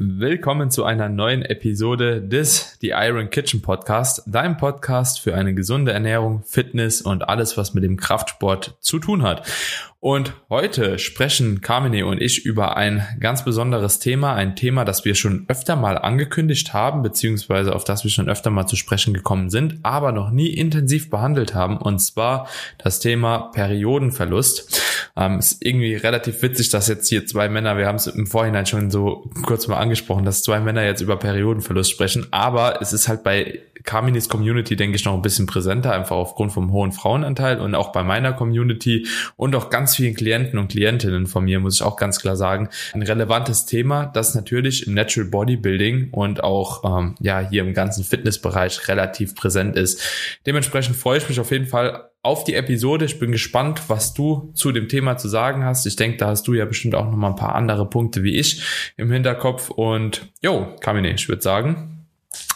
Willkommen zu einer neuen Episode des The Iron Kitchen Podcast, deinem Podcast für eine gesunde Ernährung, Fitness und alles, was mit dem Kraftsport zu tun hat. Und heute sprechen Carmine und ich über ein ganz besonderes Thema, ein Thema, das wir schon öfter mal angekündigt haben, beziehungsweise auf das wir schon öfter mal zu sprechen gekommen sind, aber noch nie intensiv behandelt haben, und zwar das Thema Periodenverlust. Ähm, ist irgendwie relativ witzig, dass jetzt hier zwei Männer, wir haben es im Vorhinein schon so kurz mal angesprochen, dass zwei Männer jetzt über Periodenverlust sprechen, aber es ist halt bei Carminis Community, denke ich, noch ein bisschen präsenter, einfach aufgrund vom hohen Frauenanteil und auch bei meiner Community und auch ganz vielen Klienten und Klientinnen von mir, muss ich auch ganz klar sagen, ein relevantes Thema, das natürlich im Natural Bodybuilding und auch ähm, ja hier im ganzen Fitnessbereich relativ präsent ist. Dementsprechend freue ich mich auf jeden Fall auf die Episode. Ich bin gespannt, was du zu dem Thema zu sagen hast. Ich denke, da hast du ja bestimmt auch noch mal ein paar andere Punkte wie ich im Hinterkopf. Und jo, Kamine, ich würde sagen,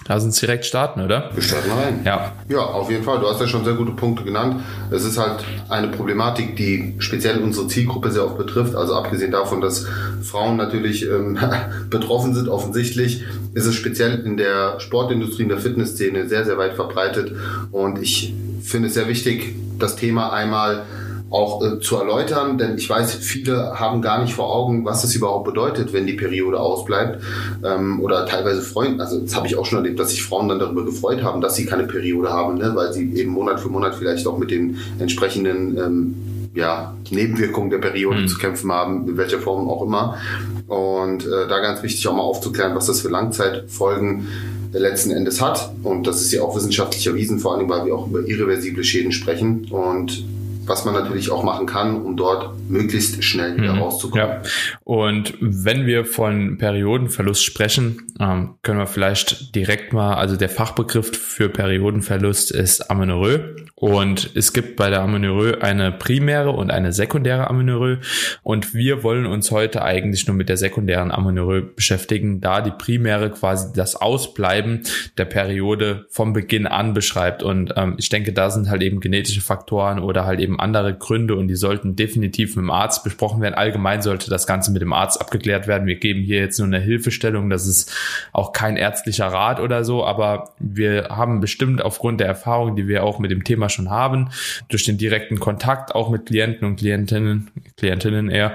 Lass uns direkt starten, oder? Wir starten rein. Ja. Ja, auf jeden Fall. Du hast ja schon sehr gute Punkte genannt. Es ist halt eine Problematik, die speziell unsere Zielgruppe sehr oft betrifft. Also abgesehen davon, dass Frauen natürlich ähm, betroffen sind, offensichtlich, ist es speziell in der Sportindustrie, in der Fitnessszene sehr, sehr weit verbreitet. Und ich finde es sehr wichtig, das Thema einmal auch äh, zu erläutern, denn ich weiß, viele haben gar nicht vor Augen, was es überhaupt bedeutet, wenn die Periode ausbleibt. Ähm, oder teilweise freuen, also das habe ich auch schon erlebt, dass sich Frauen dann darüber gefreut haben, dass sie keine Periode haben, ne? weil sie eben Monat für Monat vielleicht auch mit den entsprechenden ähm, ja, Nebenwirkungen der Periode mhm. zu kämpfen haben, in welcher Form auch immer. Und äh, da ganz wichtig auch mal aufzuklären, was das für Langzeitfolgen letzten Endes hat. Und das ist ja auch wissenschaftlich erwiesen, vor allem, weil wir auch über irreversible Schäden sprechen. Und was man natürlich auch machen kann, um dort möglichst schnell wieder mhm. rauszukommen. Ja. Und wenn wir von Periodenverlust sprechen, ähm, können wir vielleicht direkt mal, also der Fachbegriff für Periodenverlust ist Amenorrhoe. Und es gibt bei der Amenorrhoe eine primäre und eine sekundäre Amenorrhoe. Und wir wollen uns heute eigentlich nur mit der sekundären Amenorrhoe beschäftigen, da die primäre quasi das Ausbleiben der Periode vom Beginn an beschreibt. Und ähm, ich denke, da sind halt eben genetische Faktoren oder halt eben andere Gründe und die sollten definitiv mit dem Arzt besprochen werden. Allgemein sollte das Ganze mit dem Arzt abgeklärt werden. Wir geben hier jetzt nur eine Hilfestellung. Das ist auch kein ärztlicher Rat oder so, aber wir haben bestimmt aufgrund der Erfahrung, die wir auch mit dem Thema schon haben, durch den direkten Kontakt auch mit Klienten und Klientinnen, Klientinnen eher,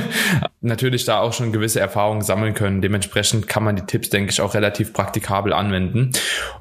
natürlich da auch schon gewisse Erfahrungen sammeln können. Dementsprechend kann man die Tipps, denke ich, auch relativ praktikabel anwenden.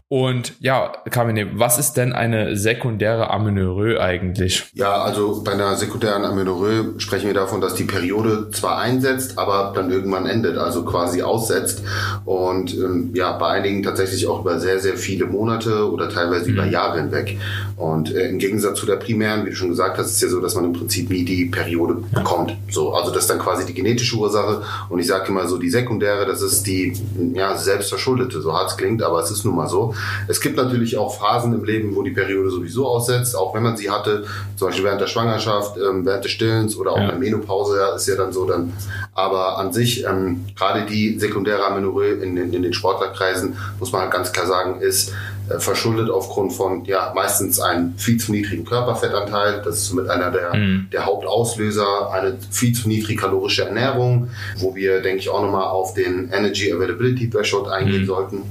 Und ja, Kamine, was ist denn eine sekundäre Amenorrhoe eigentlich? Ja, also bei einer sekundären Amenorrhoe sprechen wir davon, dass die Periode zwar einsetzt, aber dann irgendwann endet, also quasi aussetzt. Und ähm, ja, bei einigen tatsächlich auch über sehr, sehr viele Monate oder teilweise mhm. über Jahre hinweg. Und äh, im Gegensatz zu der primären, wie du schon gesagt hast, ist es ja so, dass man im Prinzip nie die Periode ja. bekommt. So, also das ist dann quasi die genetische Ursache. Und ich sage immer so, die sekundäre, das ist die ja, selbstverschuldete, so hart es klingt, aber es ist nun mal so. Es gibt natürlich auch Phasen im Leben, wo die Periode sowieso aussetzt, auch wenn man sie hatte, zum Beispiel während der Schwangerschaft, ähm, während des Stillens oder auch ja. in der Menopause, ja, ist ja dann so dann. Aber an sich, ähm, gerade die sekundäre Amenorrhoe in, in, in den Sportlerkreisen, muss man halt ganz klar sagen, ist äh, verschuldet aufgrund von ja meistens einem viel zu niedrigen Körperfettanteil. Das ist somit einer der, mhm. der Hauptauslöser, eine viel zu niedrig kalorische Ernährung, wo wir, denke ich, auch nochmal auf den Energy Availability Threshold eingehen mhm. sollten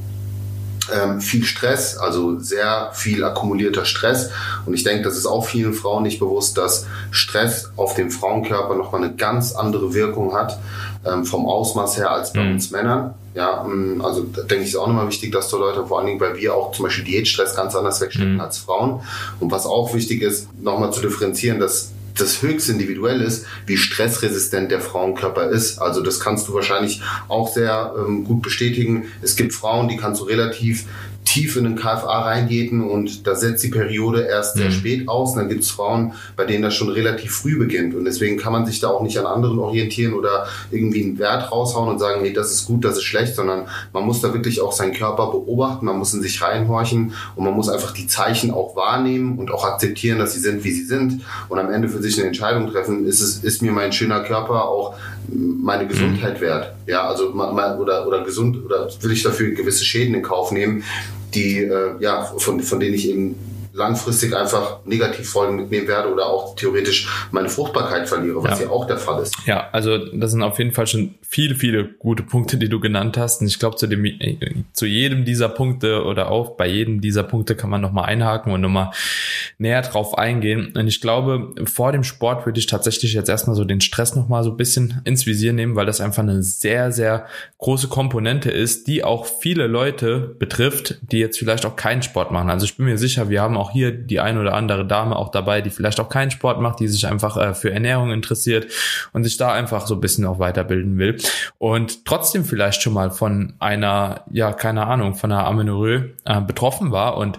ähm, viel Stress, also sehr viel akkumulierter Stress. Und ich denke, das ist auch vielen Frauen nicht bewusst, dass Stress auf dem Frauenkörper nochmal eine ganz andere Wirkung hat, ähm, vom Ausmaß her als bei mhm. uns Männern. Ja, ähm, also da denke ich, ist auch nochmal wichtig, das zu erläutern, vor allen Dingen, weil wir auch zum Beispiel Diätstress ganz anders wegstecken mhm. als Frauen. Und was auch wichtig ist, nochmal zu differenzieren, dass das höchst individuell ist, wie stressresistent der Frauenkörper ist. Also das kannst du wahrscheinlich auch sehr ähm, gut bestätigen. Es gibt Frauen, die kannst du relativ tief in den KFA reingehen und da setzt die Periode erst sehr mhm. spät aus. Und dann gibt es Frauen, bei denen das schon relativ früh beginnt. Und deswegen kann man sich da auch nicht an anderen orientieren oder irgendwie einen Wert raushauen und sagen, nee, das ist gut, das ist schlecht, sondern man muss da wirklich auch seinen Körper beobachten, man muss in sich reinhorchen und man muss einfach die Zeichen auch wahrnehmen und auch akzeptieren, dass sie sind, wie sie sind und am Ende für sich eine Entscheidung treffen, ist es, ist mir mein schöner Körper auch meine Gesundheit mhm. wert? Ja, also oder, oder gesund oder will ich dafür gewisse Schäden in Kauf nehmen? die, äh, ja, von, von denen ich eben langfristig einfach Negativfolgen mitnehmen werde oder auch theoretisch meine Fruchtbarkeit verliere, was ja, ja auch der Fall ist. Ja, also das sind auf jeden Fall schon viele, viele gute Punkte, die du genannt hast. Und ich glaube, zu dem, äh, zu jedem dieser Punkte oder auch bei jedem dieser Punkte kann man nochmal einhaken und nochmal näher drauf eingehen. Und ich glaube, vor dem Sport würde ich tatsächlich jetzt erstmal so den Stress nochmal so ein bisschen ins Visier nehmen, weil das einfach eine sehr, sehr große Komponente ist, die auch viele Leute betrifft, die jetzt vielleicht auch keinen Sport machen. Also ich bin mir sicher, wir haben auch hier die ein oder andere Dame auch dabei, die vielleicht auch keinen Sport macht, die sich einfach äh, für Ernährung interessiert und sich da einfach so ein bisschen auch weiterbilden will. Und trotzdem vielleicht schon mal von einer, ja, keine Ahnung, von einer Amenorrhoe äh, betroffen war. Und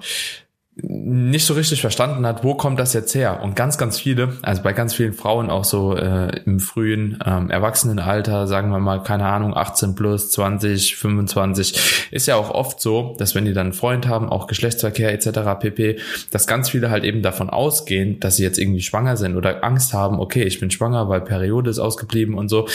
nicht so richtig verstanden hat, wo kommt das jetzt her? Und ganz, ganz viele, also bei ganz vielen Frauen auch so äh, im frühen ähm, Erwachsenenalter, sagen wir mal, keine Ahnung, 18 plus, 20, 25, ist ja auch oft so, dass wenn die dann einen Freund haben, auch Geschlechtsverkehr etc. pp, dass ganz viele halt eben davon ausgehen, dass sie jetzt irgendwie schwanger sind oder Angst haben, okay, ich bin schwanger, weil Periode ist ausgeblieben und so.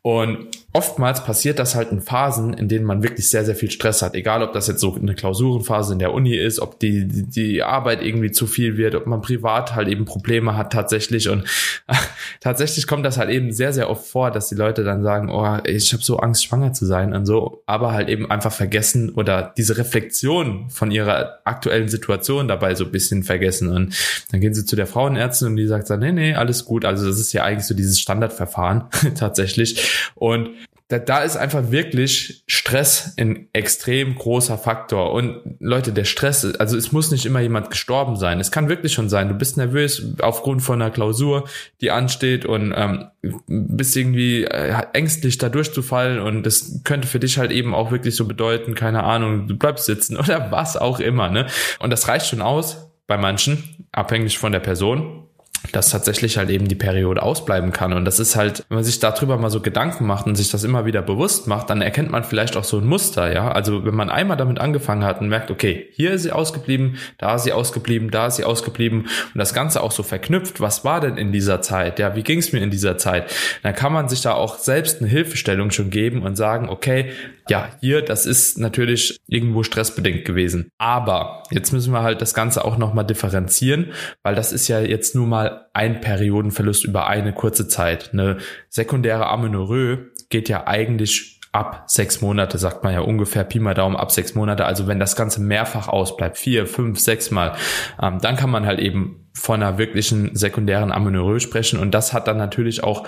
Und oftmals passiert das halt in Phasen, in denen man wirklich sehr, sehr viel Stress hat. Egal, ob das jetzt so eine Klausurenphase in der Uni ist, ob die, die, die Arbeit irgendwie zu viel wird, ob man privat halt eben Probleme hat tatsächlich. Und tatsächlich kommt das halt eben sehr, sehr oft vor, dass die Leute dann sagen, oh, ich habe so Angst, schwanger zu sein und so, aber halt eben einfach vergessen oder diese Reflexion von ihrer aktuellen Situation dabei so ein bisschen vergessen. Und dann gehen sie zu der Frauenärztin und die sagt dann, nee, nee, alles gut. Also das ist ja eigentlich so dieses Standardverfahren tatsächlich. Und da, da ist einfach wirklich Stress ein extrem großer Faktor. Und Leute, der Stress, also es muss nicht immer jemand gestorben sein. Es kann wirklich schon sein, du bist nervös aufgrund von einer Klausur, die ansteht und ähm, bist irgendwie äh, ängstlich da durchzufallen und das könnte für dich halt eben auch wirklich so bedeuten, keine Ahnung, du bleibst sitzen oder was auch immer. Ne? Und das reicht schon aus bei manchen, abhängig von der Person dass tatsächlich halt eben die Periode ausbleiben kann. Und das ist halt, wenn man sich darüber mal so Gedanken macht und sich das immer wieder bewusst macht, dann erkennt man vielleicht auch so ein Muster, ja. Also wenn man einmal damit angefangen hat und merkt, okay, hier ist sie ausgeblieben, da ist sie ausgeblieben, da ist sie ausgeblieben und das Ganze auch so verknüpft, was war denn in dieser Zeit? Ja, wie ging es mir in dieser Zeit? Dann kann man sich da auch selbst eine Hilfestellung schon geben und sagen, okay, ja, hier, das ist natürlich irgendwo stressbedingt gewesen. Aber jetzt müssen wir halt das Ganze auch nochmal differenzieren, weil das ist ja jetzt nur mal ein Periodenverlust über eine kurze Zeit. Eine sekundäre Amenorrhoe geht ja eigentlich ab sechs Monate, sagt man ja ungefähr, Pi mal Daumen ab sechs Monate. Also wenn das Ganze mehrfach ausbleibt, vier, fünf, sechs Mal, ähm, dann kann man halt eben von einer wirklichen sekundären Amenorrhoe sprechen. Und das hat dann natürlich auch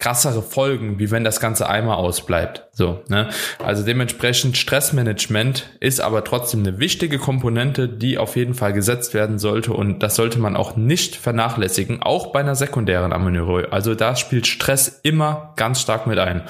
krassere Folgen, wie wenn das Ganze einmal ausbleibt. So, ne? Also dementsprechend Stressmanagement ist aber trotzdem eine wichtige Komponente, die auf jeden Fall gesetzt werden sollte und das sollte man auch nicht vernachlässigen, auch bei einer sekundären Amenorrhoe. Also da spielt Stress immer ganz stark mit ein.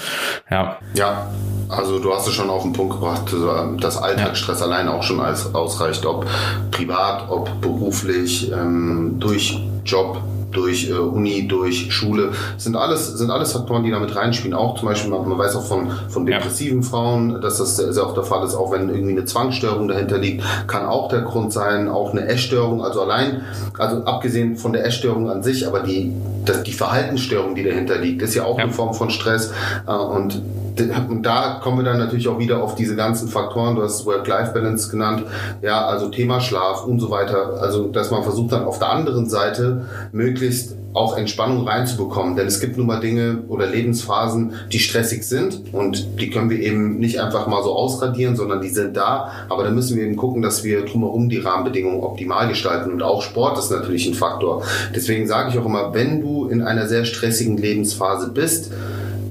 Ja. Ja, also du hast es schon auf den Punkt gebracht, dass Alltagsstress ja. allein auch schon ausreicht, ob privat, ob beruflich, ähm, durch Job, durch äh, Uni, durch Schule, sind alles, sind alles Faktoren, die damit reinspielen. Auch zum Beispiel, man, man weiß auch von, von depressiven ja. Frauen, dass das sehr, sehr oft der Fall ist, auch wenn irgendwie eine Zwangsstörung dahinter liegt, kann auch der Grund sein, auch eine Essstörung, also allein, also abgesehen von der Essstörung an sich, aber die, das, die Verhaltensstörung, die dahinter liegt, ist ja auch ja. eine Form von Stress äh, und und da kommen wir dann natürlich auch wieder auf diese ganzen Faktoren, du hast Work-Life-Balance genannt, ja, also Thema Schlaf und so weiter. Also, dass man versucht dann auf der anderen Seite möglichst auch Entspannung reinzubekommen. Denn es gibt nun mal Dinge oder Lebensphasen, die stressig sind und die können wir eben nicht einfach mal so ausradieren, sondern die sind da. Aber da müssen wir eben gucken, dass wir drumherum die Rahmenbedingungen optimal gestalten. Und auch Sport ist natürlich ein Faktor. Deswegen sage ich auch immer, wenn du in einer sehr stressigen Lebensphase bist,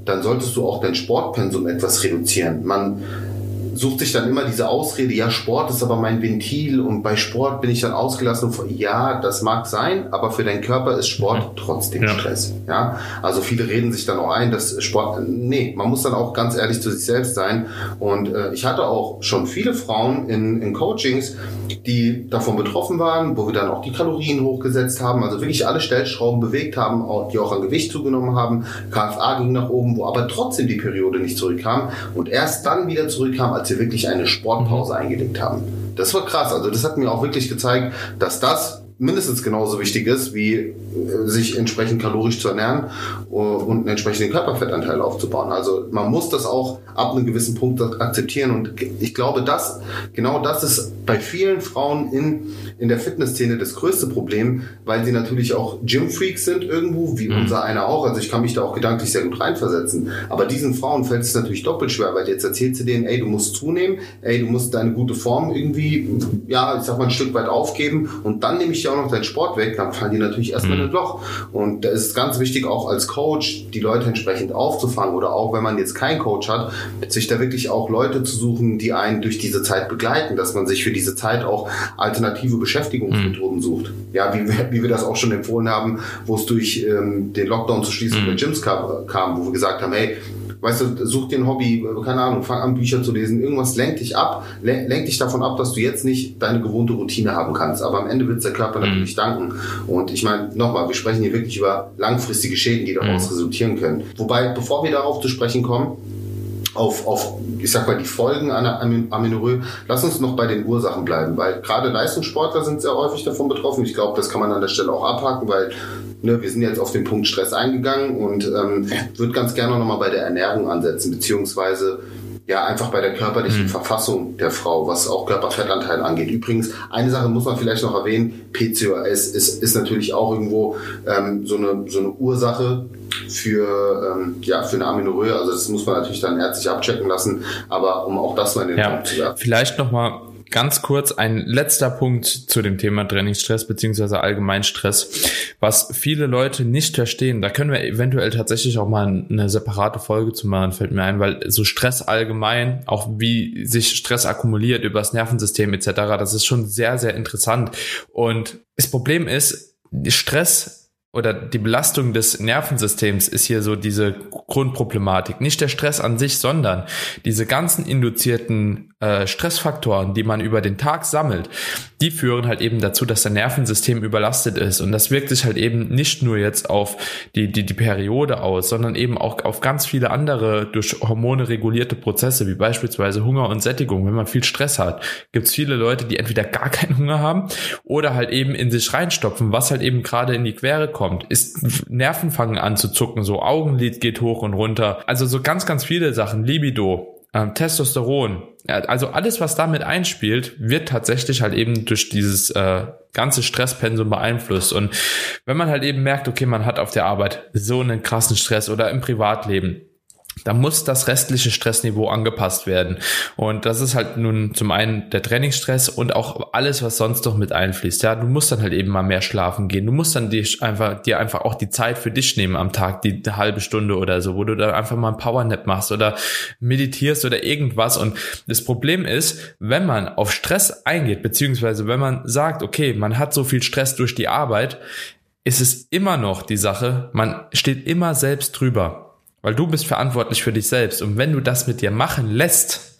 dann solltest du auch dein Sportpensum etwas reduzieren. Man sucht sich dann immer diese Ausrede, ja, Sport ist aber mein Ventil und bei Sport bin ich dann ausgelassen. Ja, das mag sein, aber für deinen Körper ist Sport trotzdem ja. Stress. Ja, also viele reden sich dann auch ein, dass Sport, nee, man muss dann auch ganz ehrlich zu sich selbst sein. Und äh, ich hatte auch schon viele Frauen in, in Coachings, die davon betroffen waren, wo wir dann auch die Kalorien hochgesetzt haben, also wirklich alle Stellschrauben bewegt haben, die auch an Gewicht zugenommen haben. KFA ging nach oben, wo aber trotzdem die Periode nicht zurückkam und erst dann wieder zurückkam, als wir wirklich eine Sportpause eingelegt haben. Das war krass. Also das hat mir auch wirklich gezeigt, dass das mindestens genauso wichtig ist, wie äh, sich entsprechend kalorisch zu ernähren äh, und einen entsprechenden Körperfettanteil aufzubauen. Also man muss das auch ab einem gewissen Punkt akzeptieren und ich glaube, dass genau das ist bei vielen Frauen in, in der Fitnessszene das größte Problem, weil sie natürlich auch Gym-Freaks sind irgendwo, wie mhm. unser einer auch. Also ich kann mich da auch gedanklich sehr gut reinversetzen. Aber diesen Frauen fällt es natürlich doppelt schwer, weil jetzt erzählt sie denen, ey, du musst zunehmen, ey, du musst deine gute Form irgendwie, ja, ich sag mal, ein Stück weit aufgeben und dann nehme ich dir auch noch deinen Sport weg, dann fallen die natürlich erstmal mhm. in ein Loch. Und da ist ganz wichtig, auch als Coach die Leute entsprechend aufzufangen oder auch, wenn man jetzt keinen Coach hat, sich da wirklich auch Leute zu suchen, die einen durch diese Zeit begleiten, dass man sich für diese Zeit auch alternative Beschäftigungsmethoden mhm. sucht. Ja, wie, wie wir das auch schon empfohlen haben, wo es durch ähm, den Lockdown zu schließen mhm. der Gyms kam, kam, wo wir gesagt haben, hey, weißt du, such dir ein Hobby, keine Ahnung, fang an Bücher zu lesen, irgendwas lenkt dich ab, lenkt dich davon ab, dass du jetzt nicht deine gewohnte Routine haben kannst. Aber am Ende wird der Körper mhm. natürlich danken. Und ich meine, nochmal, wir sprechen hier wirklich über langfristige Schäden, die daraus mhm. resultieren können. Wobei, bevor wir darauf zu sprechen kommen, auf, auf, ich sag mal, die Folgen einer Amenorrhoe. Lass uns noch bei den Ursachen bleiben, weil gerade Leistungssportler sind sehr häufig davon betroffen. Ich glaube, das kann man an der Stelle auch abhaken, weil ne, wir sind jetzt auf den Punkt Stress eingegangen und ähm, würde ganz gerne nochmal bei der Ernährung ansetzen, beziehungsweise ja, einfach bei der körperlichen mhm. Verfassung der Frau, was auch Körperfettanteil angeht. Übrigens, eine Sache muss man vielleicht noch erwähnen, PCOS ist, ist natürlich auch irgendwo ähm, so, eine, so eine Ursache für, ähm, ja, für eine Amenorrhoe. Also das muss man natürlich dann ärztlich abchecken lassen, aber um auch das mal in den ja, zu werfen. Vielleicht nochmal Ganz kurz ein letzter Punkt zu dem Thema Trainingsstress beziehungsweise Allgemeinstress, was viele Leute nicht verstehen. Da können wir eventuell tatsächlich auch mal eine separate Folge zu machen, fällt mir ein, weil so Stress allgemein, auch wie sich Stress akkumuliert über das Nervensystem etc., das ist schon sehr, sehr interessant. Und das Problem ist, Stress oder die Belastung des Nervensystems ist hier so diese Grundproblematik. Nicht der Stress an sich, sondern diese ganzen induzierten äh, Stressfaktoren, die man über den Tag sammelt, die führen halt eben dazu, dass der Nervensystem überlastet ist. Und das wirkt sich halt eben nicht nur jetzt auf die, die, die Periode aus, sondern eben auch auf ganz viele andere durch Hormone regulierte Prozesse, wie beispielsweise Hunger und Sättigung. Wenn man viel Stress hat, gibt es viele Leute, die entweder gar keinen Hunger haben oder halt eben in sich reinstopfen, was halt eben gerade in die Quere kommt ist Nerven fangen an zu zucken, so Augenlid geht hoch und runter. Also so ganz, ganz viele Sachen, Libido, ähm, Testosteron, also alles, was damit einspielt, wird tatsächlich halt eben durch dieses äh, ganze Stresspensum beeinflusst. Und wenn man halt eben merkt, okay, man hat auf der Arbeit so einen krassen Stress oder im Privatleben, da muss das restliche Stressniveau angepasst werden. Und das ist halt nun zum einen der Trainingsstress und auch alles, was sonst noch mit einfließt. Ja, du musst dann halt eben mal mehr schlafen gehen. Du musst dann dir einfach, dir einfach auch die Zeit für dich nehmen am Tag, die halbe Stunde oder so, wo du dann einfach mal ein Powernap machst oder meditierst oder irgendwas. Und das Problem ist, wenn man auf Stress eingeht, beziehungsweise wenn man sagt, okay, man hat so viel Stress durch die Arbeit, ist es immer noch die Sache, man steht immer selbst drüber. Weil du bist verantwortlich für dich selbst. Und wenn du das mit dir machen lässt,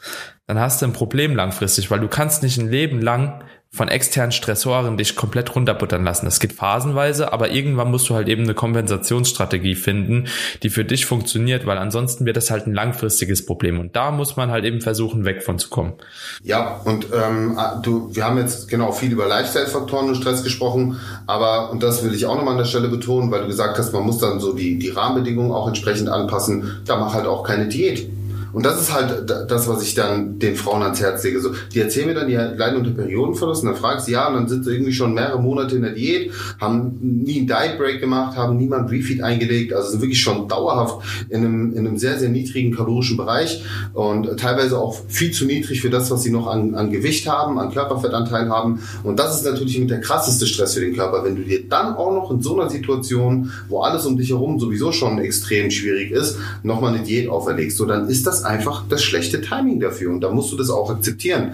dann hast du ein Problem langfristig, weil du kannst nicht ein Leben lang von externen Stressoren dich komplett runterbuttern lassen. Das geht phasenweise, aber irgendwann musst du halt eben eine Kompensationsstrategie finden, die für dich funktioniert, weil ansonsten wird das halt ein langfristiges Problem. Und da muss man halt eben versuchen, weg von zu kommen. Ja, und ähm, du, wir haben jetzt genau viel über Lifestyle-Faktoren und Stress gesprochen, aber, und das will ich auch nochmal an der Stelle betonen, weil du gesagt hast, man muss dann so die, die Rahmenbedingungen auch entsprechend anpassen. Da mach halt auch keine Diät. Und das ist halt das, was ich dann den Frauen ans Herz lege. So, die erzählen mir dann, die leiden unter Periodenverlust und dann fragst du, ja, und dann sind sie irgendwie schon mehrere Monate in der Diät, haben nie einen Diet Break gemacht, haben niemand Refeed eingelegt, also sind wirklich schon dauerhaft in einem, in einem sehr, sehr niedrigen kalorischen Bereich und teilweise auch viel zu niedrig für das, was sie noch an, an Gewicht haben, an Körperfettanteil haben. Und das ist natürlich mit der krasseste Stress für den Körper, wenn du dir dann auch noch in so einer Situation, wo alles um dich herum sowieso schon extrem schwierig ist, nochmal eine Diät auferlegst. So, dann ist das einfach das schlechte Timing dafür und da musst du das auch akzeptieren.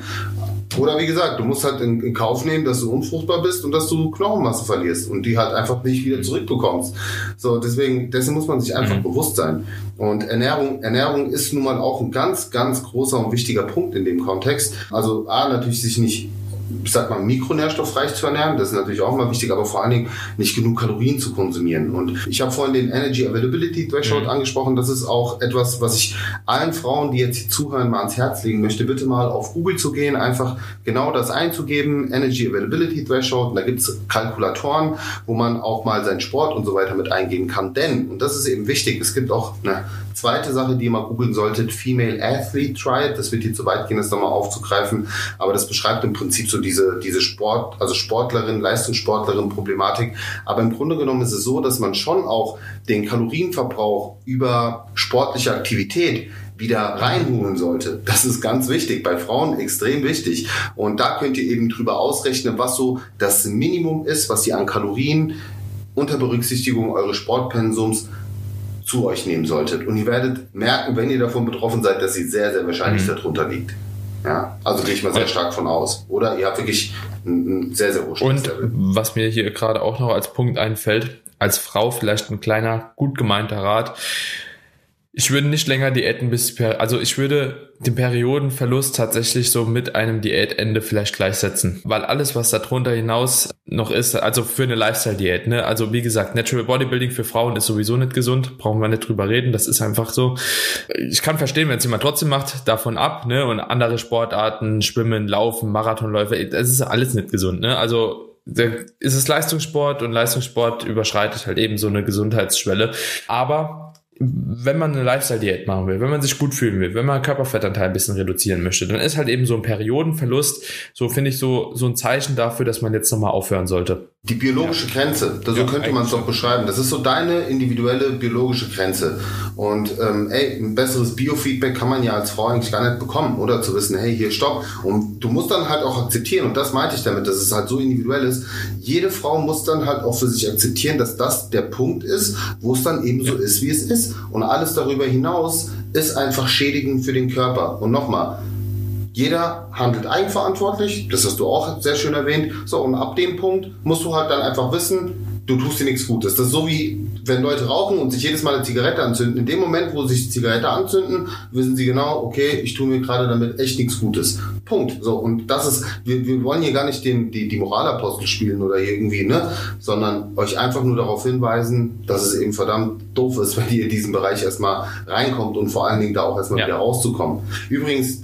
Oder wie gesagt, du musst halt in, in, Kauf nehmen, dass du unfruchtbar bist und dass du Knochenmasse verlierst und die halt einfach nicht wieder zurückbekommst. So, deswegen, dessen muss man sich einfach mhm. bewusst sein. Und Ernährung, Ernährung ist nun mal auch ein ganz, ganz großer und wichtiger Punkt in dem Kontext. Also A, natürlich sich nicht ich sag mal, mikronährstoffreich zu ernähren. Das ist natürlich auch mal wichtig, aber vor allen Dingen nicht genug Kalorien zu konsumieren. Und ich habe vorhin den Energy Availability Threshold mhm. angesprochen. Das ist auch etwas, was ich allen Frauen, die jetzt hier zuhören, mal ans Herz legen möchte. Bitte mal auf Google zu gehen, einfach genau das einzugeben, Energy Availability Threshold. Und da gibt's Kalkulatoren, wo man auch mal seinen Sport und so weiter mit eingeben kann. Denn, und das ist eben wichtig, es gibt auch eine zweite Sache, die ihr mal googeln solltet, Female Athlete Triad. Das wird hier zu weit gehen, das nochmal aufzugreifen. Aber das beschreibt im Prinzip so diese, diese Sport, also Sportlerin, Leistungssportlerin Problematik. Aber im Grunde genommen ist es so, dass man schon auch den Kalorienverbrauch über sportliche Aktivität wieder reinholen sollte. Das ist ganz wichtig, bei Frauen extrem wichtig. Und da könnt ihr eben drüber ausrechnen, was so das Minimum ist, was ihr an Kalorien unter Berücksichtigung eures Sportpensums zu euch nehmen solltet. Und ihr werdet merken, wenn ihr davon betroffen seid, dass sie sehr, sehr wahrscheinlich mhm. darunter liegt. Ja, also gehe ich mal sehr stark von aus. Oder ihr habt wirklich ein, ein sehr, sehr hohes Und was mir hier gerade auch noch als Punkt einfällt, als Frau vielleicht ein kleiner, gut gemeinter Rat. Ich würde nicht länger Diäten bis, also ich würde den Periodenverlust tatsächlich so mit einem Diätende vielleicht gleichsetzen, weil alles, was darunter hinaus noch ist, also für eine Lifestyle-Diät, ne, also wie gesagt, Natural Bodybuilding für Frauen ist sowieso nicht gesund, brauchen wir nicht drüber reden, das ist einfach so. Ich kann verstehen, wenn es jemand trotzdem macht, davon ab, ne, und andere Sportarten, Schwimmen, Laufen, Marathonläufe, das ist alles nicht gesund, ne, also da ist es Leistungssport und Leistungssport überschreitet halt eben so eine Gesundheitsschwelle. Aber wenn man eine Lifestyle-Diät machen will, wenn man sich gut fühlen will, wenn man Körperfettanteil ein bisschen reduzieren möchte, dann ist halt eben so ein Periodenverlust, so finde ich so, so ein Zeichen dafür, dass man jetzt nochmal aufhören sollte. Die biologische ja. Grenze, so ja, könnte man es doch beschreiben. Das ist so deine individuelle biologische Grenze. Und ähm, ey, ein besseres Biofeedback kann man ja als Frau eigentlich gar nicht bekommen, oder? Zu wissen, hey, hier stopp. Und du musst dann halt auch akzeptieren, und das meinte ich damit, dass es halt so individuell ist. Jede Frau muss dann halt auch für sich akzeptieren, dass das der Punkt ist, wo es dann eben so ist, wie es ist. Und alles darüber hinaus ist einfach schädigend für den Körper. Und nochmal, jeder handelt eigenverantwortlich, das hast du auch sehr schön erwähnt. So, und ab dem Punkt musst du halt dann einfach wissen, du tust dir nichts Gutes. Das ist so wie, wenn Leute rauchen und sich jedes Mal eine Zigarette anzünden. In dem Moment, wo sie sich die Zigarette anzünden, wissen sie genau, okay, ich tue mir gerade damit echt nichts Gutes. Punkt. So, und das ist, wir, wir wollen hier gar nicht den, die, die Moralapostel spielen oder irgendwie, ne, sondern euch einfach nur darauf hinweisen, dass es eben verdammt doof ist, wenn ihr in diesen Bereich erstmal reinkommt und vor allen Dingen da auch erstmal ja. wieder rauszukommen. Übrigens,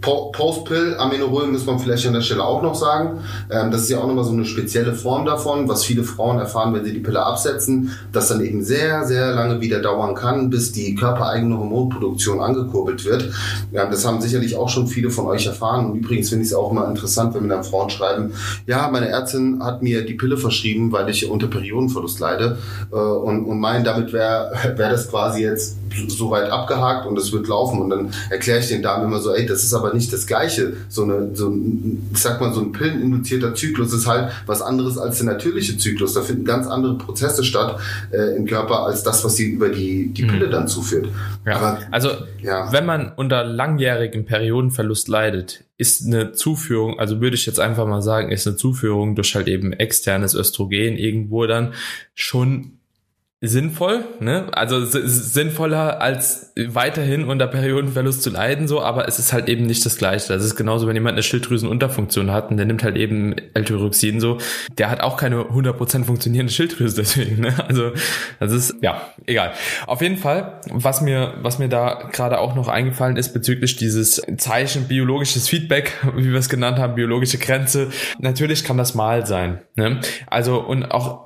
Post-Pill, Amenorrhoe muss man vielleicht an der Stelle auch noch sagen. Ähm, das ist ja auch nochmal so eine spezielle Form davon, was viele Frauen erfahren, wenn sie die Pille absetzen, das dann eben sehr, sehr lange wieder dauern kann, bis die körpereigene Hormonproduktion angekurbelt wird. Ja, das haben sicherlich auch schon viele von euch erfahren. Und übrigens finde ich es auch mal interessant, wenn mir dann Frauen schreiben, ja, meine Ärztin hat mir die Pille verschrieben, weil ich unter Periodenverlust leide äh, und, und meinen, damit wäre wär das quasi jetzt so weit abgehakt und es wird laufen. Und dann erkläre ich den Damen immer so, ey, das ist aber nicht das Gleiche. So eine, so ein, ich sag mal, so ein pilleninduzierter Zyklus ist halt was anderes als der natürliche Zyklus. Da finden ganz andere Prozesse statt äh, im Körper als das, was sie über die, die mhm. Pille dann zuführt. Ja. Aber, also, ja. wenn man unter langjährigem Periodenverlust leidet, ist eine Zuführung, also würde ich jetzt einfach mal sagen, ist eine Zuführung durch halt eben externes Östrogen irgendwo dann schon sinnvoll, ne? Also sinnvoller als weiterhin unter Periodenverlust zu leiden, so, aber es ist halt eben nicht das Gleiche. Das ist genauso, wenn jemand eine Schilddrüsenunterfunktion hat und der nimmt halt eben L-Tyroxin so, der hat auch keine 100% funktionierende Schilddrüse deswegen, ne? Also, das ist, ja, egal. Auf jeden Fall, was mir, was mir da gerade auch noch eingefallen ist bezüglich dieses Zeichen biologisches Feedback, wie wir es genannt haben, biologische Grenze, natürlich kann das mal sein, ne? Also, und auch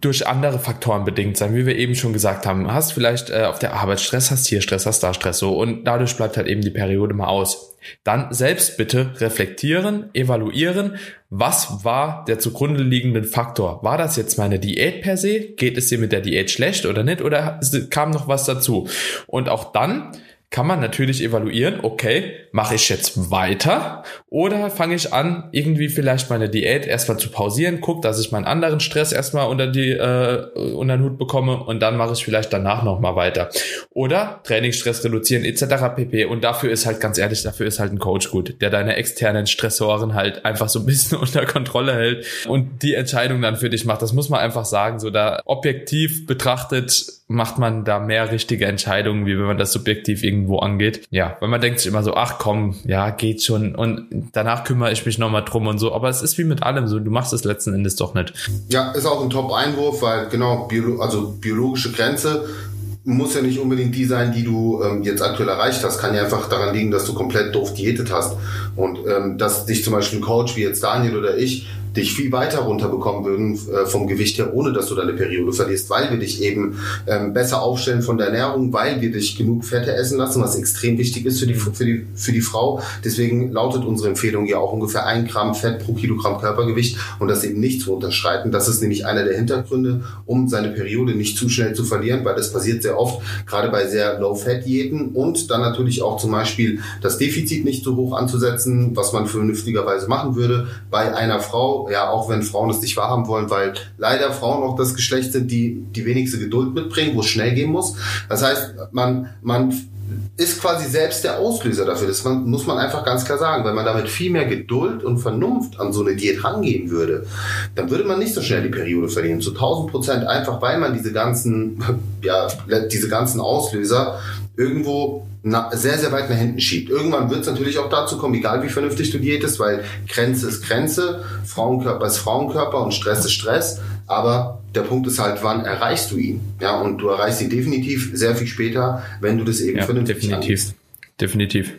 durch andere Faktoren bedingt sein, wie wir eben schon gesagt haben. Hast vielleicht äh, auf der Arbeit Stress, hast hier Stress, hast da Stress so und dadurch bleibt halt eben die Periode mal aus. Dann selbst bitte reflektieren, evaluieren, was war der zugrunde liegende Faktor? War das jetzt meine Diät per se? Geht es dir mit der Diät schlecht oder nicht? Oder kam noch was dazu? Und auch dann kann man natürlich evaluieren, okay, mache ich jetzt weiter oder fange ich an, irgendwie vielleicht meine Diät erstmal zu pausieren, guck, dass ich meinen anderen Stress erstmal unter die äh, unter den Hut bekomme und dann mache ich vielleicht danach nochmal weiter. Oder Trainingsstress reduzieren etc. pp. Und dafür ist halt ganz ehrlich, dafür ist halt ein Coach gut, der deine externen Stressoren halt einfach so ein bisschen unter Kontrolle hält und die Entscheidung dann für dich macht. Das muss man einfach sagen, so da objektiv betrachtet macht man da mehr richtige Entscheidungen, wie wenn man das subjektiv irgendwo angeht. Ja, weil man denkt sich immer so, ach komm, ja, geht schon und danach kümmere ich mich nochmal drum und so. Aber es ist wie mit allem so, du machst es letzten Endes doch nicht. Ja, ist auch ein Top-Einwurf, weil genau, Biolo also biologische Grenze muss ja nicht unbedingt die sein, die du ähm, jetzt aktuell erreicht hast. Kann ja einfach daran liegen, dass du komplett doof diätet hast. Und ähm, dass dich zum Beispiel ein Coach wie jetzt Daniel oder ich dich viel weiter runterbekommen würden äh, vom Gewicht her, ohne dass du deine Periode verlierst, weil wir dich eben ähm, besser aufstellen von der Ernährung, weil wir dich genug Fette essen lassen, was extrem wichtig ist für die, für die, für die Frau. Deswegen lautet unsere Empfehlung ja auch ungefähr ein Gramm Fett pro Kilogramm Körpergewicht und das eben nicht zu unterschreiten. Das ist nämlich einer der Hintergründe, um seine Periode nicht zu schnell zu verlieren, weil das passiert sehr oft, gerade bei sehr Low-Fat-Diäten und dann natürlich auch zum Beispiel das Defizit nicht so hoch anzusetzen, was man vernünftigerweise machen würde bei einer Frau, ja, auch wenn Frauen es nicht wahrhaben wollen, weil leider Frauen auch das Geschlecht sind, die die wenigste Geduld mitbringen, wo es schnell gehen muss. Das heißt, man, man ist quasi selbst der Auslöser dafür. Das muss man einfach ganz klar sagen. Wenn man damit viel mehr Geduld und Vernunft an so eine Diät rangehen würde, dann würde man nicht so schnell die Periode verlieren. Zu 1000 Prozent einfach, weil man diese ganzen, ja, diese ganzen Auslöser irgendwo na, sehr, sehr weit nach hinten schiebt. Irgendwann wird es natürlich auch dazu kommen, egal wie vernünftig du diätest, weil Grenze ist Grenze, Frauenkörper ist Frauenkörper und Stress ist Stress. Aber der Punkt ist halt, wann erreichst du ihn? Ja, und du erreichst ihn definitiv sehr viel später, wenn du das eben ja, vernünftig definitiv. Angehst. Definitiv.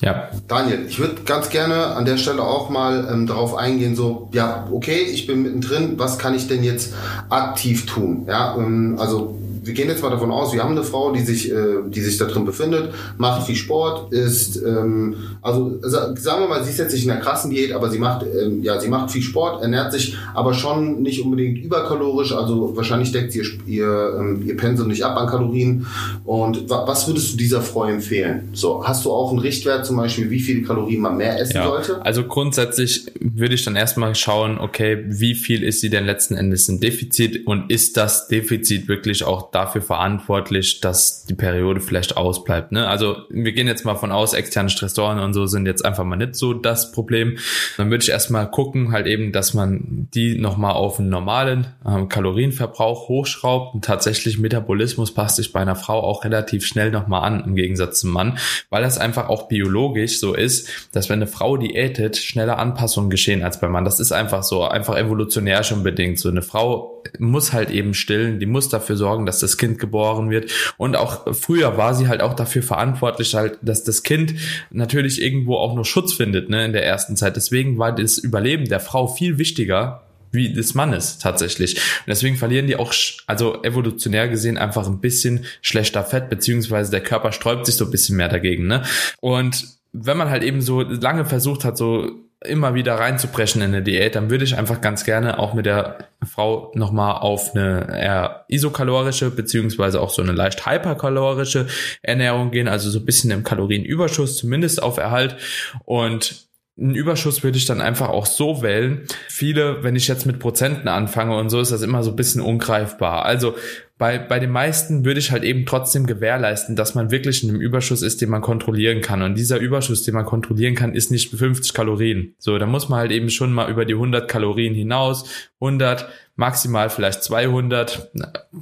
Ja. Daniel, ich würde ganz gerne an der Stelle auch mal ähm, darauf eingehen, so, ja, okay, ich bin mittendrin, was kann ich denn jetzt aktiv tun? Ja, ähm, also wir gehen jetzt mal davon aus, wir haben eine Frau, die sich, äh, die sich da drin befindet, macht viel Sport, ist, ähm, also sagen wir mal, sie ist jetzt nicht in einer krassen Diät, aber sie macht, ähm, ja, sie macht viel Sport, ernährt sich aber schon nicht unbedingt überkalorisch, also wahrscheinlich deckt sie ihr, ihr, ähm, ihr Pensum nicht ab an Kalorien. Und was würdest du dieser Frau empfehlen? So, hast du auch einen Richtwert zum Beispiel, wie viele Kalorien man mehr essen ja, sollte? Also grundsätzlich würde ich dann erstmal schauen, okay, wie viel ist sie denn letzten Endes ein Defizit und ist das Defizit wirklich auch dafür verantwortlich, dass die Periode vielleicht ausbleibt. Ne? Also wir gehen jetzt mal von aus, externe Stressoren und so sind jetzt einfach mal nicht so das Problem. Dann würde ich erstmal gucken, halt eben, dass man die nochmal auf einen normalen ähm, Kalorienverbrauch hochschraubt. Und tatsächlich Metabolismus passt sich bei einer Frau auch relativ schnell nochmal an, im Gegensatz zum Mann, weil das einfach auch biologisch so ist, dass wenn eine Frau diätet, schneller Anpassungen geschehen als beim Mann. Das ist einfach so, einfach evolutionär schon bedingt. So eine Frau muss halt eben stillen, die muss dafür sorgen, dass das Kind geboren wird. Und auch früher war sie halt auch dafür verantwortlich, halt, dass das Kind natürlich irgendwo auch nur Schutz findet, ne, in der ersten Zeit. Deswegen war das Überleben der Frau viel wichtiger wie des Mannes tatsächlich. Und deswegen verlieren die auch, also evolutionär gesehen, einfach ein bisschen schlechter Fett, beziehungsweise der Körper sträubt sich so ein bisschen mehr dagegen, ne? Und wenn man halt eben so lange versucht hat, so immer wieder reinzubrechen in eine Diät, dann würde ich einfach ganz gerne auch mit der Frau nochmal auf eine eher isokalorische beziehungsweise auch so eine leicht hyperkalorische Ernährung gehen, also so ein bisschen im Kalorienüberschuss, zumindest auf Erhalt und einen Überschuss würde ich dann einfach auch so wählen. Viele, wenn ich jetzt mit Prozenten anfange und so, ist das immer so ein bisschen ungreifbar. Also bei, bei den meisten würde ich halt eben trotzdem gewährleisten, dass man wirklich in einem Überschuss ist, den man kontrollieren kann. Und dieser Überschuss, den man kontrollieren kann, ist nicht 50 Kalorien. So, da muss man halt eben schon mal über die 100 Kalorien hinaus. 100, maximal vielleicht 200.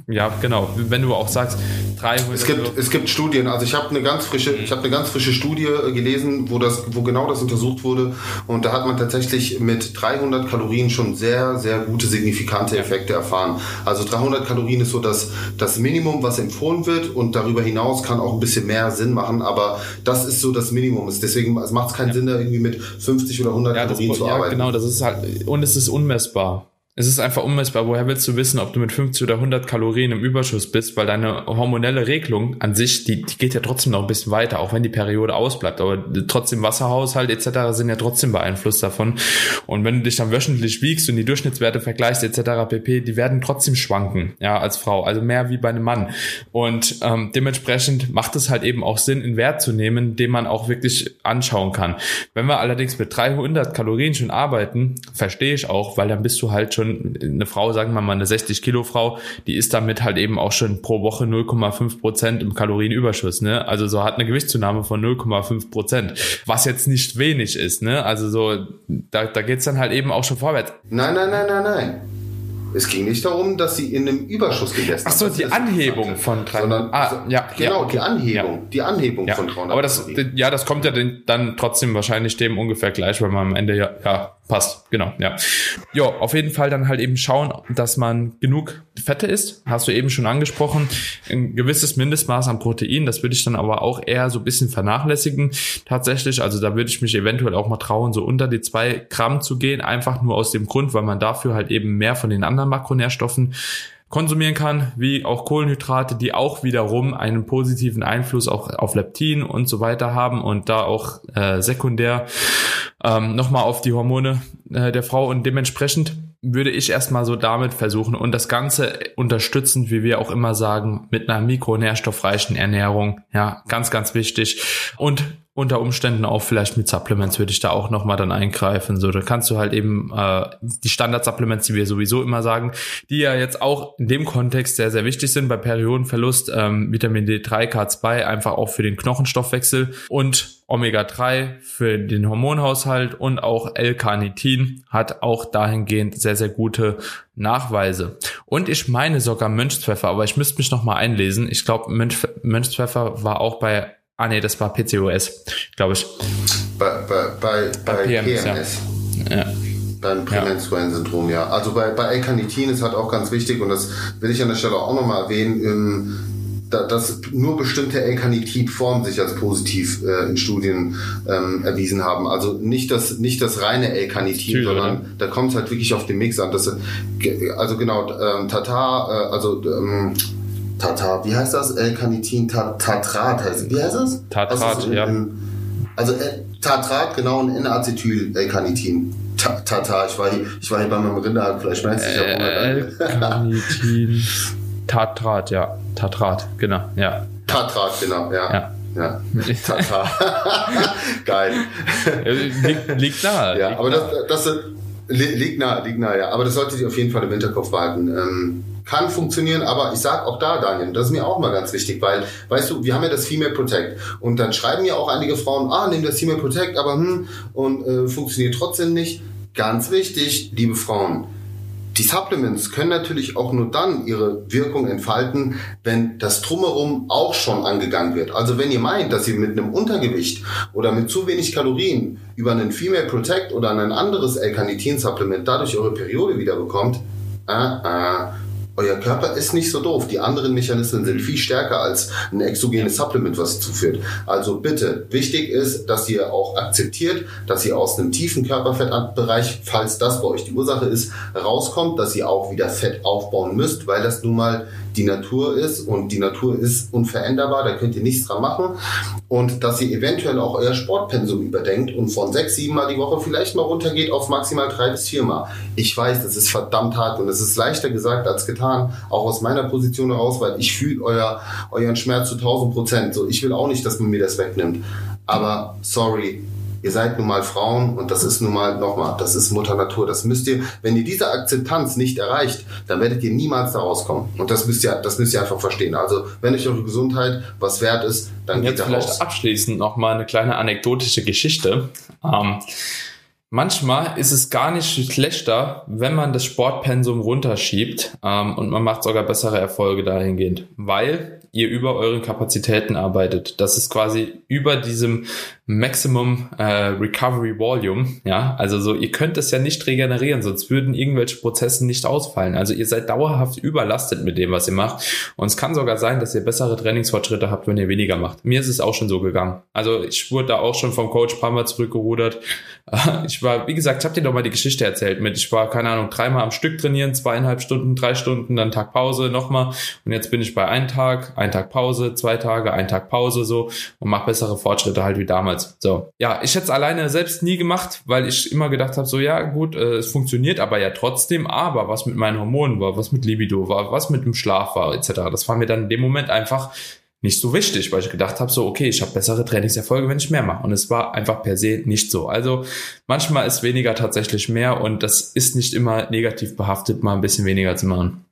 Ja, genau. Wenn du auch sagst 300. Es gibt, es gibt Studien. Also ich habe eine ganz frische, ich habe eine ganz frische Studie äh, gelesen, wo das, wo genau das untersucht wurde. Und da hat man tatsächlich mit 300 Kalorien schon sehr, sehr gute signifikante Effekte erfahren. Also 300 Kalorien ist so das, das Minimum, was empfohlen wird. Und darüber hinaus kann auch ein bisschen mehr Sinn machen. Aber das ist so das Minimum. Deswegen macht es keinen ja. Sinn, da irgendwie mit 50 oder 100 ja, Kalorien das, zu ja, arbeiten. Genau, das ist halt, und es ist unmessbar. Es ist einfach unmessbar. Woher willst du wissen, ob du mit 50 oder 100 Kalorien im Überschuss bist? Weil deine hormonelle Regelung an sich, die, die geht ja trotzdem noch ein bisschen weiter, auch wenn die Periode ausbleibt. Aber trotzdem Wasserhaushalt etc. sind ja trotzdem beeinflusst davon. Und wenn du dich dann wöchentlich wiegst und die Durchschnittswerte vergleichst etc. pp, die werden trotzdem schwanken, ja, als Frau. Also mehr wie bei einem Mann. Und ähm, dementsprechend macht es halt eben auch Sinn, einen Wert zu nehmen, den man auch wirklich anschauen kann. Wenn wir allerdings mit 300 Kalorien schon arbeiten, verstehe ich auch, weil dann bist du halt schon schon eine Frau, sagen wir mal eine 60 Kilo Frau, die ist damit halt eben auch schon pro Woche 0,5 Prozent im Kalorienüberschuss, ne? Also so hat eine Gewichtszunahme von 0,5 Prozent, was jetzt nicht wenig ist, ne? Also so, da, da geht's dann halt eben auch schon vorwärts. Nein, nein, nein, nein, nein. Es ging nicht darum, dass sie in einem Überschuss gegessen Ach so, haben. Die das Anhebung von 300. Sondern, Ah, ja, genau, ja, okay. die Anhebung, Ja. die Anhebung Ja, von 300 aber das, ja, das kommt ja dann trotzdem wahrscheinlich dem ungefähr gleich, weil man am Ende ja, ja, passt. Genau, ja. Ja, auf jeden Fall dann halt eben schauen, dass man genug Fette isst. Hast du eben schon angesprochen. Ein gewisses Mindestmaß an Protein. Das würde ich dann aber auch eher so ein bisschen vernachlässigen. Tatsächlich, also da würde ich mich eventuell auch mal trauen, so unter die zwei Gramm zu gehen. Einfach nur aus dem Grund, weil man dafür halt eben mehr von den anderen Makronährstoffen konsumieren kann, wie auch Kohlenhydrate, die auch wiederum einen positiven Einfluss auch auf Leptin und so weiter haben und da auch äh, sekundär ähm, nochmal auf die Hormone äh, der Frau und dementsprechend würde ich erstmal so damit versuchen und das Ganze unterstützend, wie wir auch immer sagen, mit einer mikronährstoffreichen Ernährung. Ja, ganz, ganz wichtig. Und unter Umständen auch vielleicht mit Supplements würde ich da auch nochmal dann eingreifen. So, da kannst du halt eben äh, die Standard-Supplements, die wir sowieso immer sagen, die ja jetzt auch in dem Kontext sehr, sehr wichtig sind bei Periodenverlust, ähm, Vitamin D3, K2, einfach auch für den Knochenstoffwechsel und Omega-3 für den Hormonhaushalt und auch L-Carnitin hat auch dahingehend sehr, sehr gute Nachweise. Und ich meine sogar Mönchspfeffer, aber ich müsste mich nochmal einlesen. Ich glaube, Mönch, Mönchspfeffer war auch bei, ah nee, das war PCOS, glaube ich. bei, bei, bei, bei PMS, ja. PMS. Ja. Beim prämenstruellen Syndrom, ja. Also bei, bei L-Carnitin ist halt auch ganz wichtig und das will ich an der Stelle auch nochmal erwähnen, ähm, da, dass nur bestimmte L-Carnitin-Formen sich als positiv äh, in Studien ähm, erwiesen haben. Also nicht das, nicht das reine L-Carnitin, sondern oder? da kommt es halt wirklich auf den Mix an. Das, also genau, ähm, Tatar, äh, also ähm, Tatar, wie heißt das? L-Carnitin, Ta- Tatrat heißt Wie heißt das? Tatrat, ja. also äh, Tatrat, genau, ein N-Acetyl, L-Carnitin. Ta- Tata, ich war hier, ich war hier bei meinem. Ich hab Hunger, danke. L-Carnitin, Tatrat, ja. Tatrat, genau, ja. Tatrat, genau, ja. Ja. Ja. Tata. Geil. Liegt, liegt nahe. Ja, liegt aber das, nahe. das li- liegt nah, liegt nah, ja. Aber das solltet ihr auf jeden Fall im Hinterkopf behalten. Ähm, kann funktionieren, aber ich sag auch da, Daniel, das ist mir auch mal ganz wichtig, weil, weißt du, wir haben ja das Female Protect und dann schreiben ja auch einige Frauen, ah, nimm das Female Protect, aber hm, und äh, funktioniert trotzdem nicht. Ganz wichtig, liebe Frauen, die Supplements können natürlich auch nur dann ihre Wirkung entfalten, wenn das Drumherum auch schon angegangen wird. Also wenn ihr meint, dass ihr mit einem Untergewicht oder mit zu wenig Kalorien über einen Female Protect oder ein anderes L-Carnitin-Supplement dadurch eure Periode wieder bekommt, äh, äh, euer Körper ist nicht so doof. Die anderen Mechanismen sind viel stärker als ein exogenes Supplement, was ihr zuführt. Also bitte, wichtig ist, dass ihr auch akzeptiert, dass ihr aus einem tiefen Körperfettbereich, falls das bei euch die Ursache ist, rauskommt, dass ihr auch wieder Fett aufbauen müsst, weil das nun mal die Natur ist und die Natur ist unveränderbar, da könnt ihr nichts dran machen. Und dass ihr eventuell auch euer Sportpensum überdenkt und von sechs, sieben Mal die Woche vielleicht mal runtergeht auf maximal drei bis vier Mal. Ich weiß, das ist verdammt hart und es ist leichter gesagt als getan, auch aus meiner Position heraus, weil ich fühle euer, euren Schmerz zu 1000 Prozent. So, ich will auch nicht, dass man mir das wegnimmt. Aber sorry, ihr seid nun mal Frauen und das ist nun mal nochmal, das ist Mutter Natur. Das müsst ihr, wenn ihr diese Akzeptanz nicht erreicht, dann werdet ihr niemals da rauskommen. Und das müsst ihr, das müsst ihr einfach verstehen. Also, wenn euch eure Gesundheit was wert ist, dann Und geht jetzt da vielleicht raus. abschließend noch mal eine kleine anekdotische Geschichte. Ähm, manchmal ist es gar nicht schlechter, wenn man das Sportpensum runterschiebt ähm, und man macht sogar bessere Erfolge dahingehend, weil ihr über euren Kapazitäten arbeitet. Das ist quasi über diesem Maximum äh, Recovery Volume. Ja, also so, ihr könnt es ja nicht regenerieren, sonst würden irgendwelche Prozesse nicht ausfallen. Also ihr seid dauerhaft überlastet mit dem, was ihr macht. Und es kann sogar sein, dass ihr bessere Trainingsfortschritte habt, wenn ihr weniger macht. Mir ist es auch schon so gegangen. Also ich wurde da auch schon vom Coach ein paar Mal zurückgerudert. Ich war, wie gesagt, ich habe dir doch mal die Geschichte erzählt mit, ich war, keine Ahnung, dreimal am Stück trainieren, zweieinhalb Stunden, drei Stunden, dann Tag Pause, nochmal. Und jetzt bin ich bei einem Tag, ein Tag Pause, zwei Tage, ein Tag Pause so und mache bessere Fortschritte halt wie damals. So, ja, ich hätte es alleine selbst nie gemacht, weil ich immer gedacht habe, so ja gut, äh, es funktioniert aber ja trotzdem, aber was mit meinen Hormonen war, was mit Libido war, was mit dem Schlaf war, etc. Das war mir dann in dem Moment einfach nicht so wichtig, weil ich gedacht habe, so okay, ich habe bessere Trainingserfolge, wenn ich mehr mache. Und es war einfach per se nicht so. Also manchmal ist weniger tatsächlich mehr und das ist nicht immer negativ behaftet, mal ein bisschen weniger zu machen.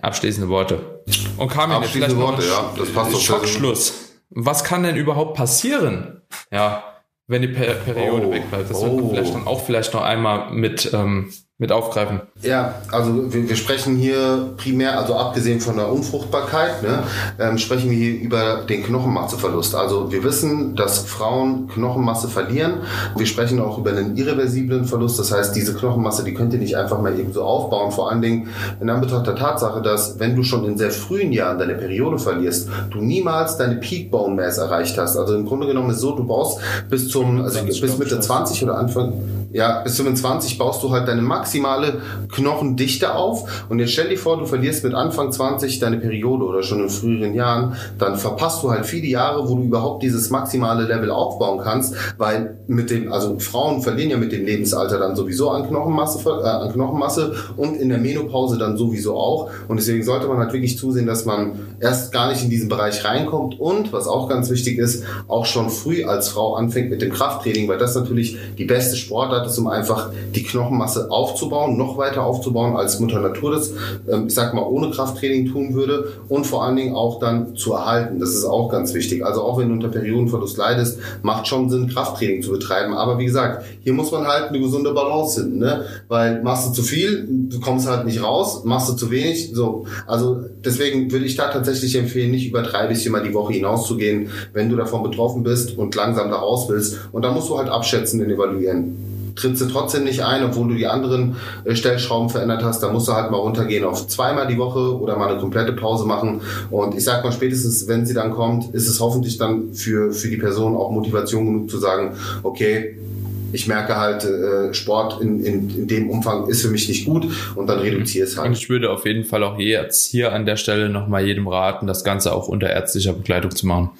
Abschließende Worte. Und Carmen, Abschließende noch Worte, ja, das passt doch. Schockschluss. Was kann denn überhaupt passieren? Ja, wenn die per Periode Oh, wegbleibt. Das oh. wird man vielleicht dann auch vielleicht noch einmal mit, ähm, mit aufgreifen? Ja, also wir, wir sprechen hier primär, also abgesehen von der Unfruchtbarkeit, ne, ähm, sprechen wir hier über den Knochenmasseverlust. Also wir wissen, dass Frauen Knochenmasse verlieren. Wir sprechen auch über einen irreversiblen Verlust. Das heißt, diese Knochenmasse, die könnt ihr nicht einfach mal eben so aufbauen. Vor allen Dingen in Anbetracht der Tatsache, dass wenn du schon in sehr frühen Jahren deine Periode verlierst, du niemals deine Peak Bone Mass erreicht hast. Also im Grunde genommen ist so, du brauchst bis zum, also bis Mitte 20 oder Anfang, ja, bis 25 baust du halt deine maximale Knochendichte auf. Und jetzt stell dir vor, du verlierst mit Anfang 20 deine Periode oder schon in früheren Jahren, dann verpasst du halt viele Jahre, wo du überhaupt dieses maximale Level aufbauen kannst, weil mit dem, also Frauen verlieren ja mit dem Lebensalter dann sowieso an Knochenmasse, äh, an Knochenmasse und in der Menopause dann sowieso auch. Und deswegen sollte man halt wirklich zusehen, dass man erst gar nicht in diesen Bereich reinkommt und, was auch ganz wichtig ist, auch schon früh als Frau anfängt mit dem Krafttraining, weil das natürlich die beste Sportart ist, um einfach die Knochenmasse aufzubauen, noch weiter aufzubauen, als Mutter Natur das, ähm, ich sag mal, ohne Krafttraining tun würde und vor allen Dingen auch dann zu erhalten. Das ist auch ganz wichtig. Also auch wenn du unter Periodenverlust leidest, macht schon Sinn, Krafttraining zu betreiben. Aber wie gesagt, hier muss man halt eine gesunde Balance finden, ne? Weil machst du zu viel, du kommst halt nicht raus, machst du zu wenig, so. Also deswegen würde ich da tatsächlich empfehlen, nicht über drei bis viermal die Woche hinauszugehen, wenn du davon betroffen bist und langsam da raus willst. Und da musst du halt abschätzen und evaluieren trittst du trotzdem nicht ein, obwohl du die anderen äh, Stellschrauben verändert hast. Da musst du halt mal runtergehen auf zweimal die Woche oder mal eine komplette Pause machen. Und ich sag mal, spätestens wenn sie dann kommt, ist es hoffentlich dann für, für die Person auch Motivation genug zu sagen, okay, ich merke halt, äh, Sport in, in, in dem Umfang ist für mich nicht gut und dann reduziere es halt. Und ich würde auf jeden Fall auch jetzt hier an der Stelle nochmal jedem raten, das Ganze auch unter ärztlicher Begleitung zu machen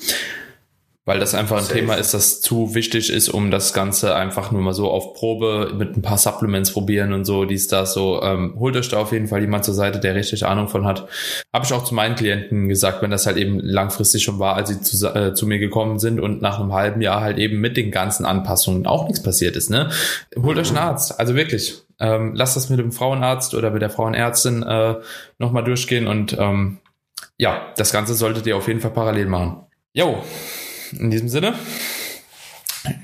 weil das einfach ein Safe. Thema ist, das zu wichtig ist, um das Ganze einfach nur mal so auf Probe mit ein paar Supplements probieren und so, dies, das, so. Ähm, holt euch da auf jeden Fall jemand zur Seite, der richtig Ahnung von hat. Habe ich auch zu meinen Klienten gesagt, wenn das halt eben langfristig schon war, als sie zu, äh, zu mir gekommen sind und nach einem halben Jahr halt eben mit den ganzen Anpassungen auch nichts passiert ist, ne? Holt euch einen Arzt, also wirklich. Ähm, lasst das mit dem Frauenarzt oder mit der Frauenärztin äh, nochmal durchgehen und ähm, ja, das Ganze solltet ihr auf jeden Fall parallel machen. Jo, in diesem Sinne,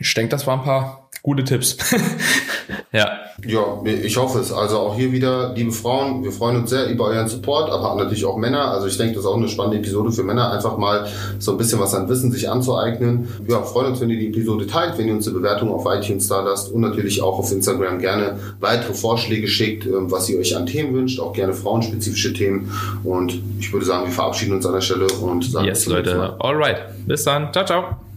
ich denke, das waren ein paar gute Tipps. ja. Ja, ich hoffe es. Also auch hier wieder, liebe Frauen, wir freuen uns sehr über euren Support, aber natürlich auch Männer. Also ich denke, das ist auch eine spannende Episode für Männer, einfach mal so ein bisschen was an Wissen sich anzueignen. Ja, freuen uns, wenn ihr die Episode teilt, wenn ihr uns eine Bewertung auf iTunes da lasst und natürlich auch auf Instagram gerne weitere Vorschläge schickt, ähm, was ihr euch an Themen wünscht, auch gerne frauenspezifische Themen. Und ich würde sagen, wir verabschieden uns an der Stelle und sagen Yes, Leute. Alright. Bis dann. Ciao, ciao.